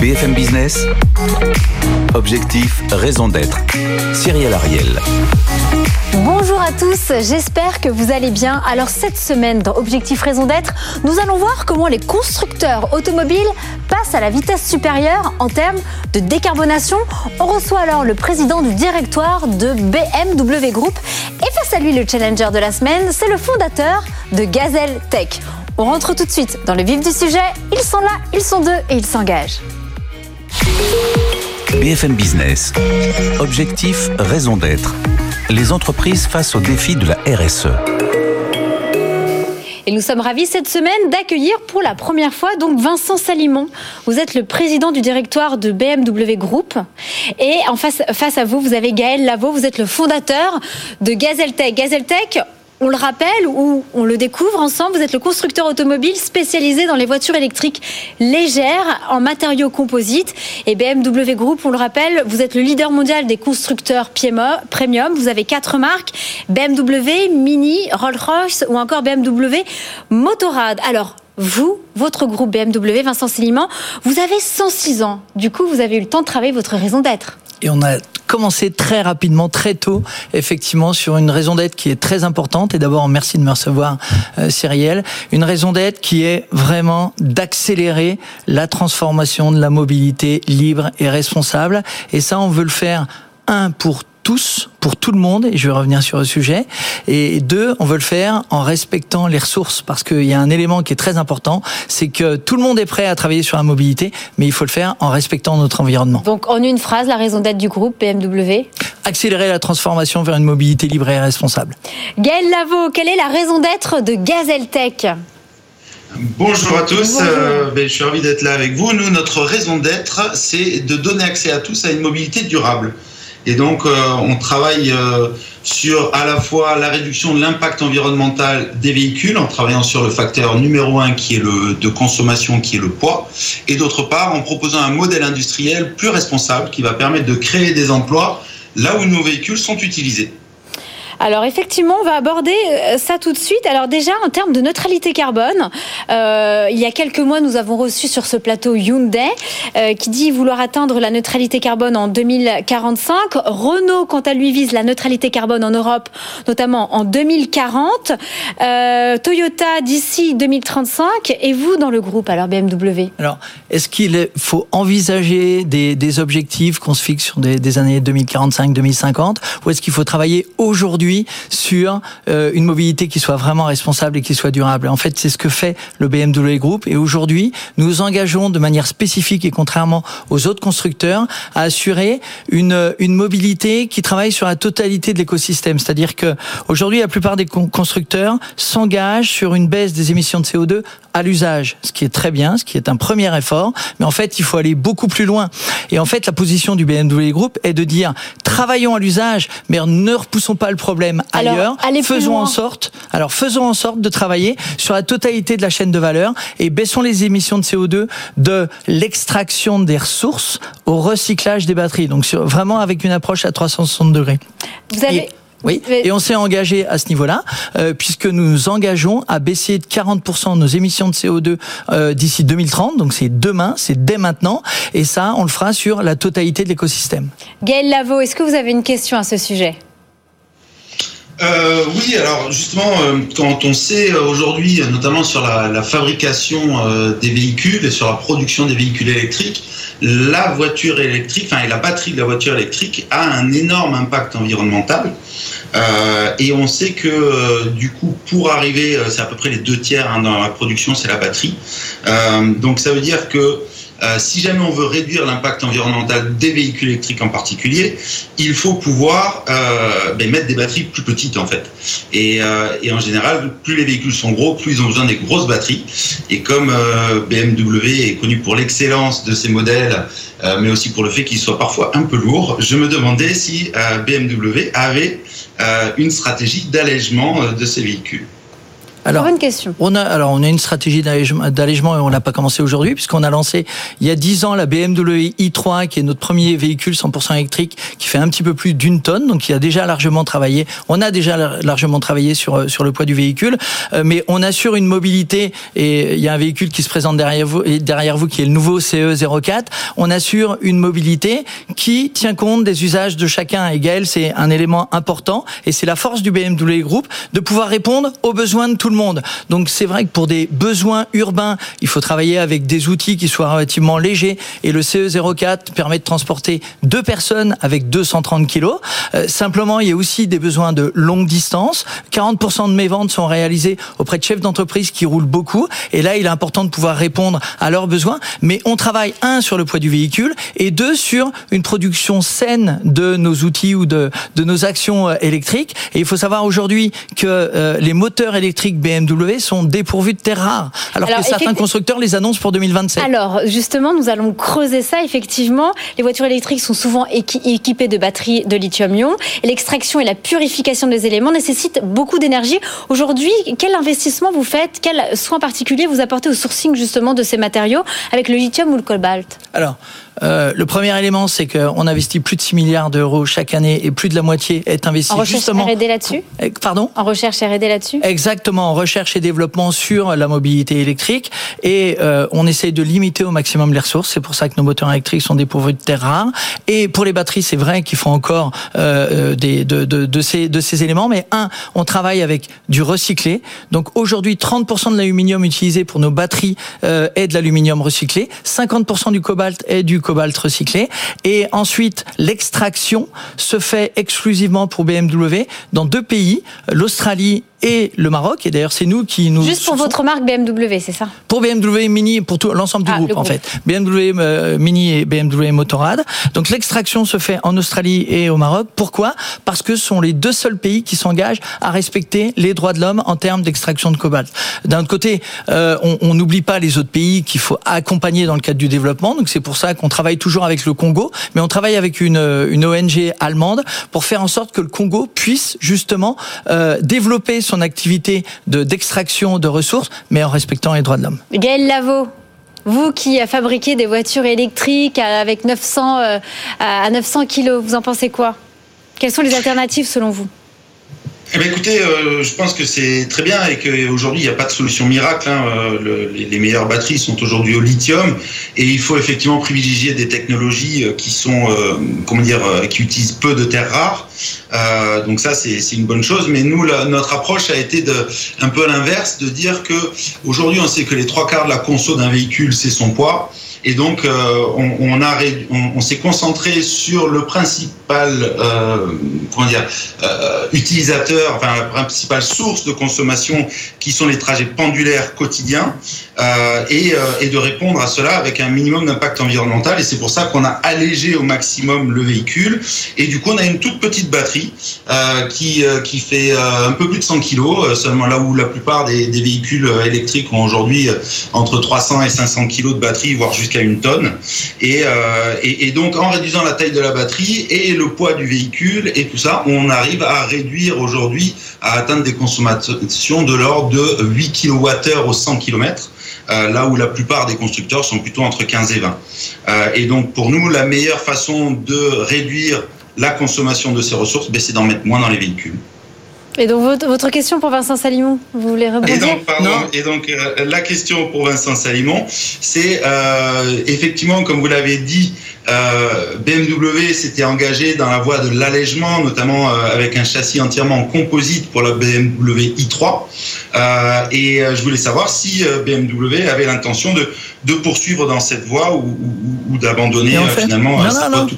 BFM Business, objectif, raison d'être. Cyril Ariel. Bonjour à tous, j'espère que vous allez bien. Alors cette semaine dans Objectif Raison d'être, nous allons voir comment les constructeurs automobiles passent à la vitesse supérieure en termes de décarbonation. On reçoit alors le président du directoire de BMW Group et face à lui le challenger de la semaine, c'est le fondateur de Gazelle Tech. On rentre tout de suite dans le vif du sujet. Ils sont là, ils sont deux et ils s'engagent. BFM Business. Objectif, raison d'être. Les entreprises face aux défis de la RSE. Et nous sommes ravis cette semaine d'accueillir pour la première fois donc Vincent Salimon. Vous êtes le président du directoire de BMW Group. Et face, face à vous, vous avez Gaël Lavaux, vous êtes le fondateur de Gazeltech. Gazeltech, on le rappelle ou on le découvre ensemble, vous êtes le constructeur automobile spécialisé dans les voitures électriques légères en matériaux composites. Et BMW Group, on le rappelle, vous êtes le leader mondial des constructeurs premium. Vous avez quatre marques, BMW, Mini, Rolls-Royce ou encore BMW Motorrad. Alors, vous, votre groupe BMW, Vincent Séliman, vous avez 106 ans. Du coup, vous avez eu le temps de travailler votre raison d'être. Et on a commencé très rapidement, très tôt, effectivement, sur une raison d'être qui est très importante. Et d'abord, merci de me recevoir, euh, Cyrielle. Une raison d'être qui est vraiment d'accélérer la transformation de la mobilité libre et responsable. Et ça, on veut le faire, un, pour tous, pour tout le monde, et je vais revenir sur le sujet. Et deux, on veut le faire en respectant les ressources, parce qu'il y a un élément qui est très important, c'est que tout le monde est prêt à travailler sur la mobilité, mais il faut le faire en respectant notre environnement. Donc en une phrase, la raison d'être du groupe BMW Accélérer la transformation vers une mobilité libre et responsable. Gaël Lavaux, quelle est la raison d'être de Gazeltech Bonjour à tous, euh, ben, je suis ravi d'être là avec vous. Nous, notre raison d'être, c'est de donner accès à tous à une mobilité durable. Et donc, euh, on travaille euh, sur à la fois la réduction de l'impact environnemental des véhicules, en travaillant sur le facteur numéro un qui est le de consommation, qui est le poids, et d'autre part en proposant un modèle industriel plus responsable qui va permettre de créer des emplois là où nos véhicules sont utilisés. Alors effectivement, on va aborder euh, ça tout de suite. Alors déjà, en termes de neutralité carbone, euh, il y a quelques mois, nous avons reçu sur ce plateau Hyundai euh, qui dit vouloir atteindre la neutralité carbone en 2045. Renault, quant à lui, vise la neutralité carbone en Europe, notamment en 2040. Toyota d'ici 2035. Et vous, dans le groupe, alors BMW Alors, est-ce qu'il faut envisager des, objectifs qu'on se fixe sur des, des années 2045-2050 ou est-ce qu'il faut travailler aujourd'hui sur euh, une mobilité qui soit vraiment responsable et qui soit durable. En fait, c'est ce que fait le BMW Group. Et aujourd'hui, nous engageons de manière spécifique et contrairement aux autres constructeurs à assurer une, une mobilité qui travaille sur la totalité de l'écosystème. C'est-à-dire que aujourd'hui, la plupart des constructeurs s'engagent sur une baisse des émissions de CO2 à l'usage, ce qui est très bien, ce qui est un premier effort. Mais en fait, il faut aller beaucoup plus loin. Et en fait, la position du BMW Group est de dire travaillons à l'usage, mais ne repoussons pas le problème ailleurs. faisons en sorte, alors faisons en sorte de travailler sur la totalité de la chaîne de valeur et baissons les émissions de CO2 de l'extraction des ressources au recyclage des batteries. Donc vraiment avec une approche à 360 degrés. Vous avez oui, et on s'est engagé à ce niveau-là, euh, puisque nous nous engageons à baisser de 40% nos émissions de CO2 euh, d'ici 2030. Donc c'est demain, c'est dès maintenant, et ça, on le fera sur la totalité de l'écosystème. Gaël Lavaux, est-ce que vous avez une question à ce sujet? Euh, oui, alors justement, euh, quand on sait euh, aujourd'hui, notamment sur la, fabrication des véhicules et sur la production des véhicules électriques, la voiture électrique, enfin et la batterie de la voiture électrique a un énorme impact environnemental. et on sait que du coup, pour arriver, c'est à peu près les deux tiers hein, dans la production, c'est la batterie. donc ça veut dire que euh, si jamais on veut réduire l'impact environnemental des véhicules électriques en particulier, il faut pouvoir euh, ben, mettre des batteries plus petites en fait. Et, euh, et, en général, plus les véhicules sont gros, plus ils ont besoin des grosses batteries. Et comme BMW est connu pour l'excellence de ses modèles, mais aussi pour le fait qu'ils soient parfois un peu lourds, je me demandais si BMW avait une stratégie d'allègement de ses véhicules. Alors, une question. On a, alors, on a une stratégie d'allègement et on l'a pas commencé aujourd'hui puisqu'on a lancé il y a 10 ans la BMW i3 qui est notre premier véhicule 100% électrique qui fait un petit peu plus d'une tonne donc il a déjà largement travaillé. On a déjà largement travaillé sur sur le poids du véhicule, euh, mais on assure une mobilité et il y a un véhicule qui se présente derrière vous derrière vous qui est le nouveau CE04. On assure une mobilité qui tient compte des usages de chacun. Et Gaël, c'est un élément important et c'est la force du BMW Group de pouvoir répondre aux besoins de tout le monde. Donc c'est vrai que pour des besoins urbains, il faut travailler avec des outils qui soient relativement légers. Et le CE04 permet de transporter deux personnes avec 230 kilos. Euh, simplement, il y a aussi des besoins de longue distance. 40% de mes ventes sont réalisées auprès de chefs d'entreprise qui roulent beaucoup. Et là, il est important de pouvoir répondre à leurs besoins. Mais on travaille, un, sur le poids du véhicule et deux, sur une production saine de nos outils ou de, nos actions euh, électriques. Et il faut savoir aujourd'hui que euh, les moteurs électriques BMW sont dépourvus de terres rares, alors, que certains constructeurs les annoncent pour 2027. Alors justement, nous allons creuser ça. Effectivement, les voitures électriques sont souvent équipées de batteries de lithium-ion. L'extraction et la purification des éléments nécessitent beaucoup d'énergie. Aujourd'hui, quel investissement vous faites? Quel soin particulier vous apportez au sourcing justement de ces matériaux avec le lithium ou le cobalt? Alors, euh, le premier élément, c'est qu'on investit plus de 6 milliards d'euros chaque année et plus de la moitié est investi en justement. R&D là-dessus eh, Pardon En recherche R&D là-dessus Exactement, en recherche et développement sur la mobilité électrique et euh, on essaye de limiter au maximum les ressources. C'est pour ça que nos moteurs électriques sont dépourvus de terres rares. Et pour les batteries, c'est vrai qu'il faut encore euh, des, de, de, de, ces, de ces éléments. Mais un, on travaille avec du recyclé. Donc aujourd'hui, 30% de l'aluminium utilisé pour nos batteries est de l'aluminium recyclé. 50% du cobalt est du cobalt recyclé. Et ensuite, l'extraction se fait exclusivement pour BMW dans deux pays, l'Australie et le Maroc. Et d'ailleurs, c'est nous qui nous. Juste pour votre marque BMW, c'est ça? Pour BMW Mini, pour tout l'ensemble du ah, groupe, en fait. BMW euh, Mini et BMW Motorrad. Donc l'extraction se fait en Australie et au Maroc. Pourquoi? Parce que ce sont les deux seuls pays qui s'engagent à respecter les droits de l'homme en termes d'extraction de cobalt. D'un autre côté, euh, on n'oublie pas les autres pays qu'il faut accompagner dans le cadre du développement. Donc c'est pour ça qu'on travaille toujours avec le Congo, mais on travaille avec une, une ONG allemande pour faire en sorte que le Congo puisse justement euh, développer son activité d'extraction de, ressources, mais en respectant les droits de l'homme. Gaël Lavaux, vous qui fabriquez des voitures électriques avec 900 euh, à 900 kilos, vous en pensez quoi? Quelles sont les alternatives selon vous? Eh bien, écoutez, euh, je pense que c'est très bien et qu'aujourd'hui, il n'y a pas de solution miracle. Hein. Euh, les, meilleures batteries sont aujourd'hui au lithium et il faut effectivement privilégier des technologies euh, qui sont, comment dire, qui utilisent peu de terres rares. donc ça, c'est une bonne chose. Mais nous, notre approche a été de, un peu à l'inverse, de dire que aujourd'hui, on sait que les trois quarts de la conso d'un véhicule, c'est son poids. Et donc, on, on, a, on, on s'est concentré sur le principal, comment dire, utilisateur enfin la principale source de consommation qui sont les trajets pendulaires quotidiens euh, et, euh, et, de répondre à cela avec un minimum d'impact environnemental. Et c'est pour ça qu'on a allégé au maximum le véhicule. Et du coup, on a une toute petite batterie euh, qui, euh, qui fait euh, un peu plus de 100 kg, seulement là où la plupart des, des véhicules électriques ont aujourd'hui entre 300 et 500 kg de batterie, voire jusqu'à une tonne. Et, et, et donc, en réduisant la taille de la batterie et le poids du véhicule et tout ça, on arrive à réduire aujourd'hui à atteindre des consommations de l'ordre de 8 kWh au 100 km. Euh, là où la plupart des constructeurs sont plutôt entre 15 et 20. Euh, et donc pour nous, la meilleure façon de réduire la consommation de ces ressources, ben, c'est d'en mettre moins dans les véhicules. Et donc votre, question pour Vincent Salimon, vous voulez rebondir Et donc, euh, la question pour Vincent Salimon, c'est effectivement, comme vous l'avez dit, euh, BMW s'était engagé dans la voie de l'allègement, notamment euh, avec un châssis entièrement en composite pour la BMW i3. Euh, et je voulais savoir si BMW avait l'intention de, de poursuivre dans cette voie ou, d'abandonner finalement tout.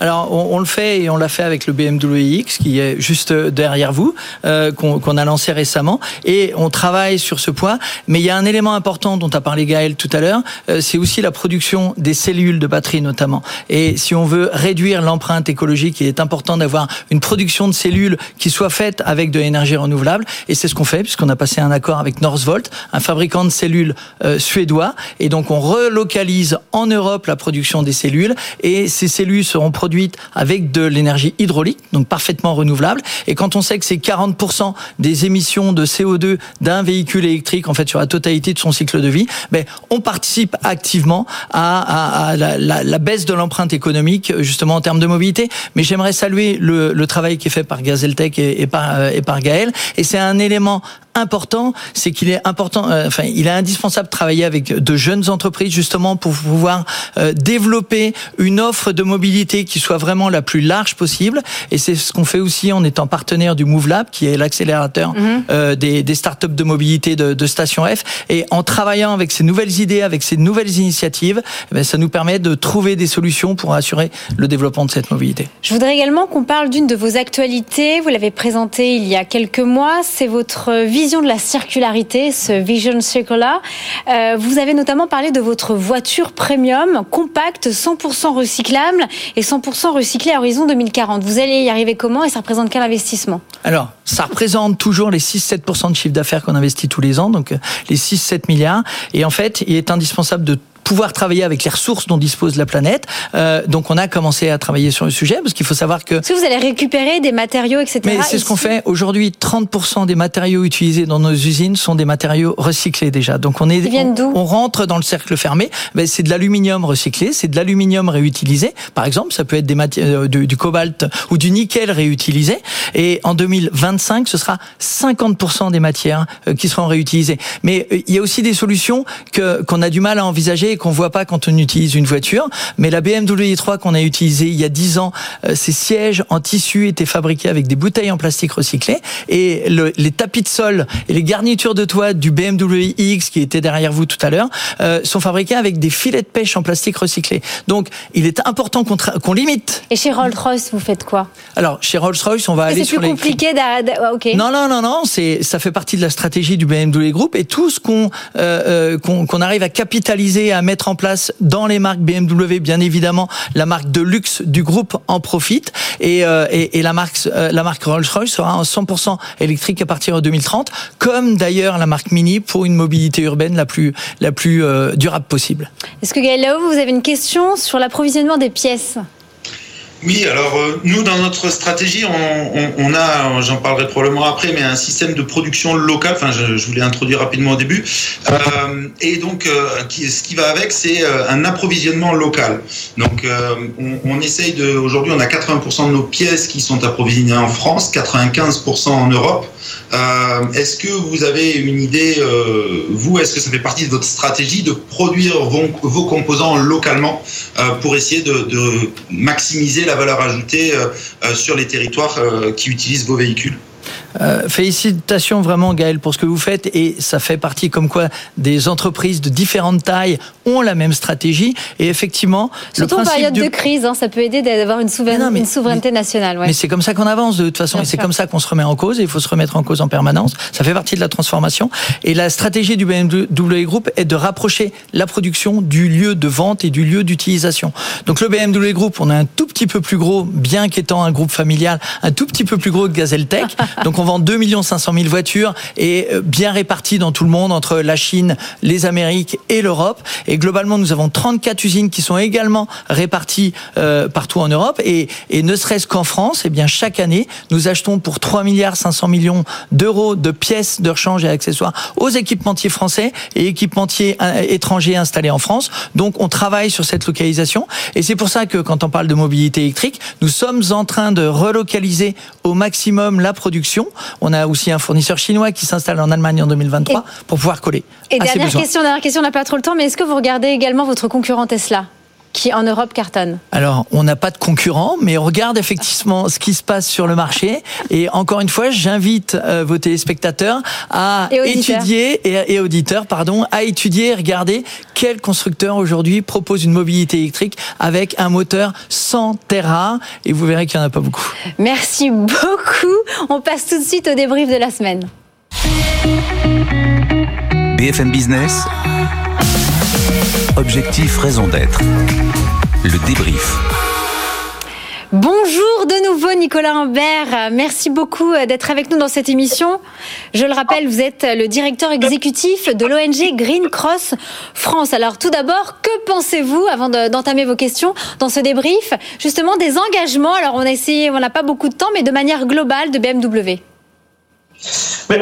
Alors, on, le fait et on l'a fait avec le BMW X qui est juste derrière vous, euh, qu'on a lancé récemment. Et on travaille sur ce point. Mais il y a un élément important dont a parlé Gaël tout à l'heure, euh, c'est aussi la production des cellules de batterie notamment. Et si on veut réduire l'empreinte écologique, il est important d'avoir une production de cellules qui soit faite avec de l'énergie renouvelable. Et c'est ce qu'on fait puisqu'on a passé un accord avec Northvolt, un fabricant de cellules euh, suédois. Et donc, on relocalise en Europe la production des cellules. Et ces cellules seront produite avec de l'énergie hydraulique, donc parfaitement renouvelable. Et quand on sait que c'est 40% des émissions de CO2 d'un véhicule électrique, en fait, sur la totalité de son cycle de vie, ben, on participe activement à, la, baisse de l'empreinte économique, justement en termes de mobilité. Mais j'aimerais saluer le, travail qui est fait par Gazeltech et, et par, euh, et par Gaël. Et c'est un élément important, c'est qu'il est important, euh, enfin, il est indispensable de travailler avec de jeunes entreprises justement pour pouvoir euh, développer une offre de mobilité qui soit vraiment la plus large possible. Et c'est ce qu'on fait aussi en étant partenaire du MoveLab, qui est l'accélérateur mhm. euh, des, des startups de mobilité de, de, Station F. Et en travaillant avec ces nouvelles idées, avec ces nouvelles initiatives, eh ça nous permet de trouver des solutions pour assurer le développement de cette mobilité. Je voudrais également qu'on parle d'une de vos actualités. Vous l'avez présentée il y a quelques mois. C'est votre vie vision de la circularité, ce Vision Circular. Euh, vous avez notamment parlé de votre voiture premium, compacte, 100% recyclable et 100% recyclée à horizon 2040. Vous allez y arriver comment et ça représente quel investissement? Alors, ça représente toujours les 6-7% de chiffre d'affaires qu'on investit tous les ans, donc euh, les 6-7 milliards. Et en fait, il est indispensable de pouvoir travailler avec les ressources dont dispose la planète. Euh, donc on a commencé à travailler sur le sujet parce qu'il faut savoir que... Que vous allez récupérer des matériaux, etc. Mais c'est ce qu'on fait. Aujourd'hui, 30% des matériaux utilisés dans nos usines sont des matériaux recyclés déjà. Donc on est... Ils viennent d'où on, rentre dans le cercle fermé. Ben, c'est de l'aluminium recyclé, c'est de l'aluminium réutilisé. Par exemple, ça peut être des euh, du, du, cobalt ou du nickel réutilisé. Et en 2025, ce sera 50% des matières euh, qui seront réutilisées. Mais euh, il y a aussi des solutions que qu'on a du mal à envisager qu'on voit pas quand on utilise une voiture. Mais la BMW i3 qu'on a utilisée il y a 10 ans, euh, ces sièges en tissu étaient fabriqués avec des bouteilles en plastique recyclé et le, les tapis de sol et les garnitures de toit du BMW iX qui était derrière vous tout à l'heure euh, sont fabriqués avec des filets de pêche en plastique recyclé. Donc il est important qu'on qu'on limite. Et chez Rolls-Royce, vous faites quoi? Alors chez Rolls-Royce, on va aller sur les. C'est plus compliqué. Ok. Non non non non, c'est ça fait partie de la stratégie du BMW Group et tout ce qu'on euh, euh qu'on arrive à capitaliser à mettre en place dans les marques BMW, bien évidemment, la marque de luxe du groupe en profite et, euh, et, la marque euh, la marque Rolls-Royce sera en 100% électrique à partir de 2030, comme d'ailleurs la marque Mini pour une mobilité urbaine la plus la plus euh, durable possible. Est-ce que Gaël Lao, vous avez une question sur l'approvisionnement des pièces? Oui, alors euh, nous, dans notre stratégie, on, a, j'en parlerai probablement après, mais un système de production locale, enfin je, je voulais introduire rapidement au début, euh, et donc euh, ce qui va avec, c'est un approvisionnement local. Donc on, on, essaye de, aujourd'hui on a 80% de nos pièces qui sont approvisionnées en France, 95% en Europe. Est-ce que vous avez une idée, vous, est-ce que ça fait partie de votre stratégie de produire vos, composants localement pour essayer de, maximiser la valeur ajoutée euh, euh, sur les territoires euh, qui utilisent vos véhicules? Euh, félicitations vraiment Gaël pour ce que vous faites et ça fait partie comme quoi des entreprises de différentes tailles ont la même stratégie. Et effectivement surtout en période du... de crise hein, ça peut aider d'avoir une, souveraineté, non, mais, une souveraineté mais, nationale ouais. mais c'est comme ça qu'on avance de toute façon Bien et c'est comme ça qu'on se remet en cause et il faut se remettre en cause en permanence. Ça fait partie de la transformation. Et la stratégie du BMW Group est de rapprocher la production du lieu de vente et du lieu d'utilisation. Donc le BMW Group on est un tout petit peu plus gros bien qu'étant un groupe familial un tout petit peu plus gros que Gazeltech donc on vend 2 500 000 voitures et euh, bien réparties dans tout le monde entre la Chine, les Amériques et l'Europe. Et globalement, nous avons 34 usines qui sont également réparties euh, partout en Europe. Et, et ne serait-ce qu'en France, eh bien chaque année, nous achetons pour 3 milliards 500 millions d'euros de pièces de rechange et accessoires aux équipementiers français et équipementiers euh, étrangers installés en France. Donc on travaille sur cette localisation. Et c'est pour ça que quand on parle de mobilité électrique, nous sommes en train de relocaliser au maximum la production. On a aussi un fournisseur chinois qui s'installe en Allemagne en 2023 et, pour pouvoir coller. Et dernière question, dernière question, on n'a pas trop le temps, mais est-ce que vous regardez également votre concurrent Tesla? Qui en Europe cartonne Alors, on n'a pas de concurrent, mais on regarde effectivement ce qui se passe sur le marché. Et encore une fois, j'invite euh, vos téléspectateurs à et étudier et, et, auditeurs, pardon, à étudier et regarder quel constructeur aujourd'hui propose une mobilité électrique avec un moteur sans terra. Et vous verrez qu'il n'y en a pas beaucoup. Merci beaucoup. On passe tout de suite au débrief de la semaine. BFM Business. Objectif, raison d'être. Le débrief. Bonjour de nouveau Nicolas Humbert. Merci beaucoup euh, d'être avec nous dans cette émission. Je le rappelle, vous êtes le directeur exécutif de l'ONG Green Cross France. Alors tout d'abord, que pensez-vous, avant d'entamer vos questions, dans ce débrief, justement des engagements? Alors on a essayé, on n'a pas beaucoup de temps, mais de manière globale de BMW.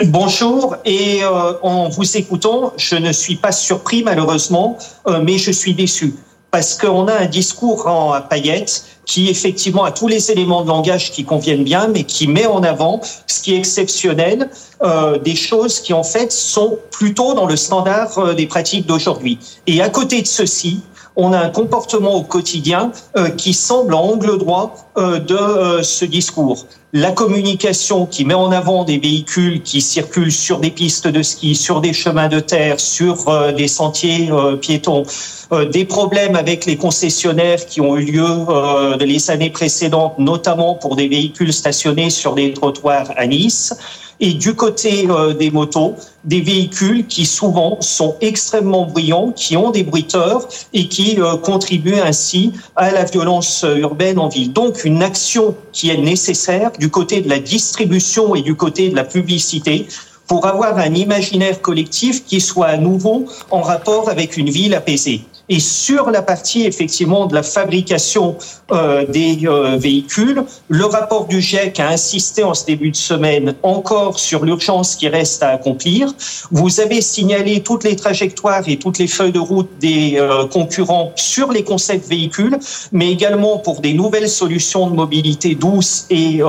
Bonjour et euh, en vous écoutant, je ne suis pas surpris malheureusement, euh, mais je suis déçu parce qu'on a un discours en paillettes qui effectivement a tous les éléments de langage qui conviennent bien, mais qui met en avant ce qui est exceptionnel, euh, des choses qui en fait sont plutôt dans le standard des pratiques d'aujourd'hui. Et à côté de ceci, on a un comportement au quotidien euh, qui semble en angle droit euh, de euh, ce discours. La communication qui met en avant des véhicules qui circulent sur des pistes de ski, sur des chemins de terre, sur des sentiers piétons, des problèmes avec les concessionnaires qui ont eu lieu les années précédentes, notamment pour des véhicules stationnés sur des trottoirs à Nice et du côté euh, des motos, des véhicules qui souvent sont extrêmement bruyants, qui ont des bruiteurs et qui euh, contribuent ainsi à la violence urbaine en ville. Donc une action qui est nécessaire du côté de la distribution et du côté de la publicité pour avoir un imaginaire collectif qui soit à nouveau en rapport avec une ville apaisée. Et sur la partie effectivement de la fabrication euh, des euh, véhicules, le rapport du GIEC a insisté en ce début de semaine encore sur l'urgence qui reste à accomplir. Vous avez signalé toutes les trajectoires et toutes les feuilles de route des euh, concurrents sur les concepts véhicules, mais également pour des nouvelles solutions de mobilité douce et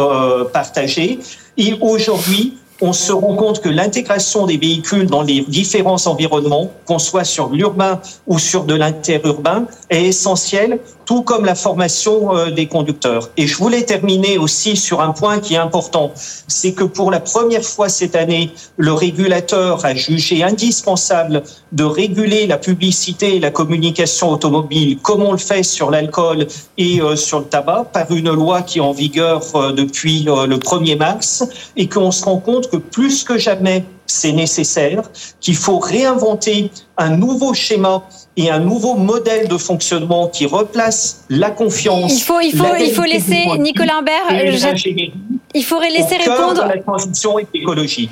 partagée. Et aujourd'hui, on se rend compte que l'intégration des véhicules dans les différents environnements, qu'on soit sur l'urbain ou sur de l'interurbain, est essentielle, tout comme la formation euh, des conducteurs. Et je voulais terminer aussi sur un point qui est important, c'est que pour la première fois cette année, le régulateur a jugé indispensable de réguler la publicité et la communication automobile comme on le fait sur l'alcool et euh, sur le tabac par une loi qui est en vigueur euh, depuis le 1er mars et qu'on se rend compte plus que jamais, c'est nécessaire, qu'il faut réinventer un nouveau schéma et un nouveau modèle de fonctionnement qui replace la confiance. Il faut, il faut, il faut laisser Nicolas Imbert. Il faut laisser répondre. la transition écologique.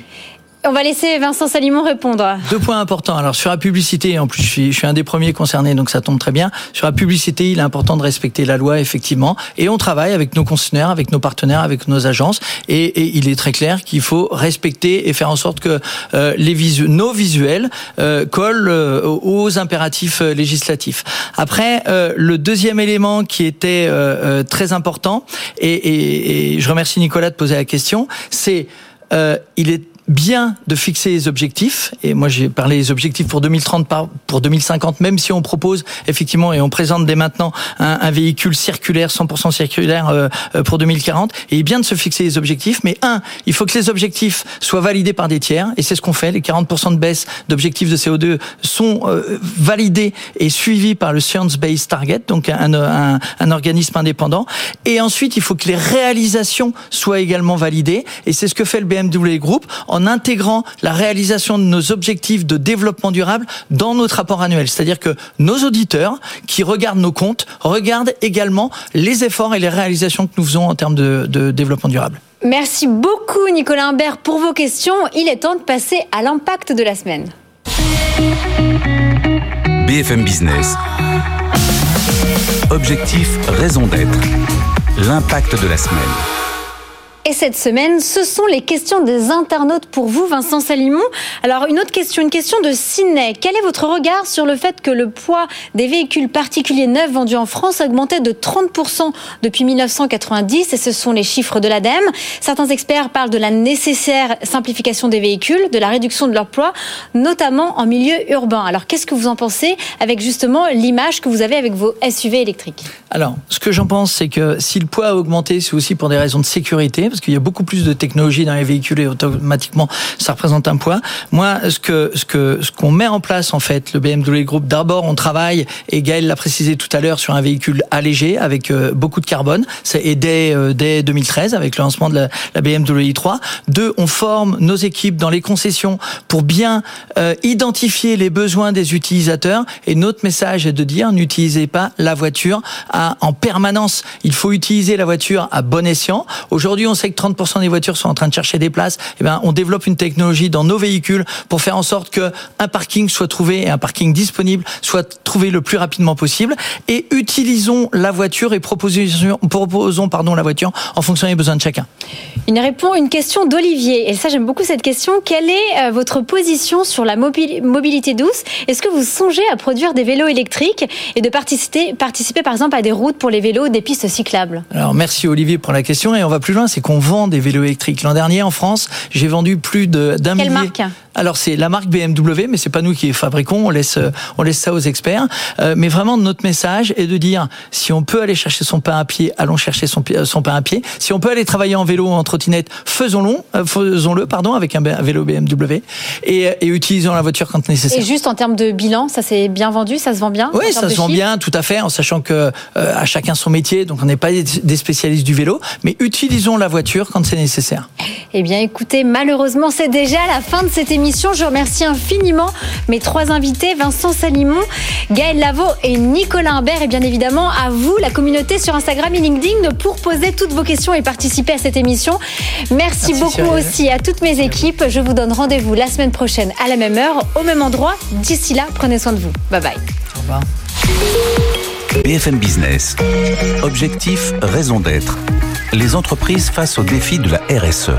On va laisser Vincent Salimon répondre. Deux points importants. Alors sur la publicité, en plus je suis, un des premiers concernés, donc ça tombe très bien. Sur la publicité, il est important de respecter la loi, effectivement. Et on travaille avec nos concessionnaires, avec nos partenaires, avec nos agences. Et, et il est très clair qu'il faut respecter et faire en sorte que euh, les nos visuels euh, collent euh, aux impératifs euh, législatifs. Après, euh, le deuxième élément qui était euh, très important, et, et, et, je remercie Nicolas de poser la question, c'est il est bien de fixer les objectifs. Et moi, j'ai parlé des objectifs pour 2030, pour 2050, même si on propose effectivement et on présente dès maintenant un, un véhicule circulaire, 100% circulaire euh, euh, pour 2040. Et bien de se fixer les objectifs. Mais un, il faut que les objectifs soient validés par des tiers. Et c'est ce qu'on fait. Les 40% de baisse d'objectifs de CO2 sont euh, validés et suivis par le Science Based Target, donc un, un, un organisme indépendant. Et ensuite, il faut que les réalisations soient également validées. Et c'est ce que fait le BMW Group intégrant la réalisation de nos objectifs de développement durable dans notre rapport annuel. C'est-à-dire que nos auditeurs qui regardent nos comptes regardent également les efforts et les réalisations que nous faisons en termes de, de développement durable. Merci beaucoup Nicolas Imbert pour vos questions. Il est temps de passer à l'impact de la semaine. BFM Business. Objectif, raison d'être. L'impact de la semaine. Et cette semaine, ce sont les questions des internautes pour vous, Vincent Salimon. Alors, une autre question, une question de Sydney. Quel est votre regard sur le fait que le poids des véhicules particuliers neufs vendus en France a augmenté de 30% depuis 1990 et ce sont les chiffres de l'ADEME. Certains experts parlent de la nécessaire simplification des véhicules, de la réduction de leur poids, notamment en milieu urbain. Alors, qu'est-ce que vous en pensez avec justement l'image que vous avez avec vos SUV électriques? Alors, ce que j'en pense, c'est que si le poids a augmenté, c'est aussi pour des raisons de sécurité parce qu'il y a beaucoup plus de technologie dans les véhicules et automatiquement ça représente un poids. Moi, ce que ce que ce qu'on met en place en fait, le BMW Group, d'abord on travaille et Gaël l'a précisé tout à l'heure sur un véhicule allégé avec euh, beaucoup de carbone. C'est dès euh, dès 2013 avec le lancement de la, BMW i3. Deux, on forme nos équipes dans les concessions pour bien euh, identifier les besoins des utilisateurs. Et notre message est de dire n'utilisez pas la voiture en permanence. Il faut utiliser la voiture à bon escient. Aujourd'hui, on sait que 30% des voitures sont en train de chercher des places. Eh bien, on développe une technologie dans nos véhicules pour faire en sorte que un parking soit trouvé et un parking disponible soit trouvé le plus rapidement possible. Et utilisons la voiture et proposons, proposons pardon la voiture en fonction des besoins de chacun. Il répond une question d'Olivier. Et ça, j'aime beaucoup cette question. Quelle est euh, votre position sur la mobilité douce? Est-ce que vous songez à produire des vélos électriques et de participer, participer par exemple à des routes pour les vélos, des pistes cyclables? Alors merci Olivier pour la question et on va plus loin, c'est qu'on vend des vélos électriques. L'an dernier en France, j'ai vendu plus d'un millier. Quelle marque? Alors c'est la marque BMW, mais c'est pas nous qui les fabriquons. On laisse, on laisse ça aux experts. Euh, mais vraiment notre message est de dire si on peut aller chercher son pain à pied, allons chercher son, son pain à pied. Si on peut aller travailler en vélo ou en trottinette, faisons-le, euh, faisons-le, pardon, avec un vélo BMW et, et utilisons la voiture quand nécessaire. Et juste en termes de bilan, ça s'est bien vendu, ça se vend bien. Oui, ça se vend bien, tout à fait, en sachant que euh, à chacun son métier, donc on n'est pas des spécialistes du vélo, mais utilisons la voiture quand c'est nécessaire. Eh bien, écoutez, malheureusement, c'est déjà la fin de cette émission. Je remercie infiniment mes trois invités, Vincent Salimon, Gaël Lavaux et Nicolas Imbert. Et bien évidemment, à vous, la communauté sur Instagram et LinkedIn, pour poser toutes vos questions et participer à cette émission. Merci, Merci beaucoup aussi à toutes mes équipes. Je vous donne rendez-vous la semaine prochaine à la même heure, au même endroit. D'ici là, prenez soin de vous. Bye bye. Au revoir. BFM Business. Objectif, raison d'être. Les entreprises face aux défis de la RSE.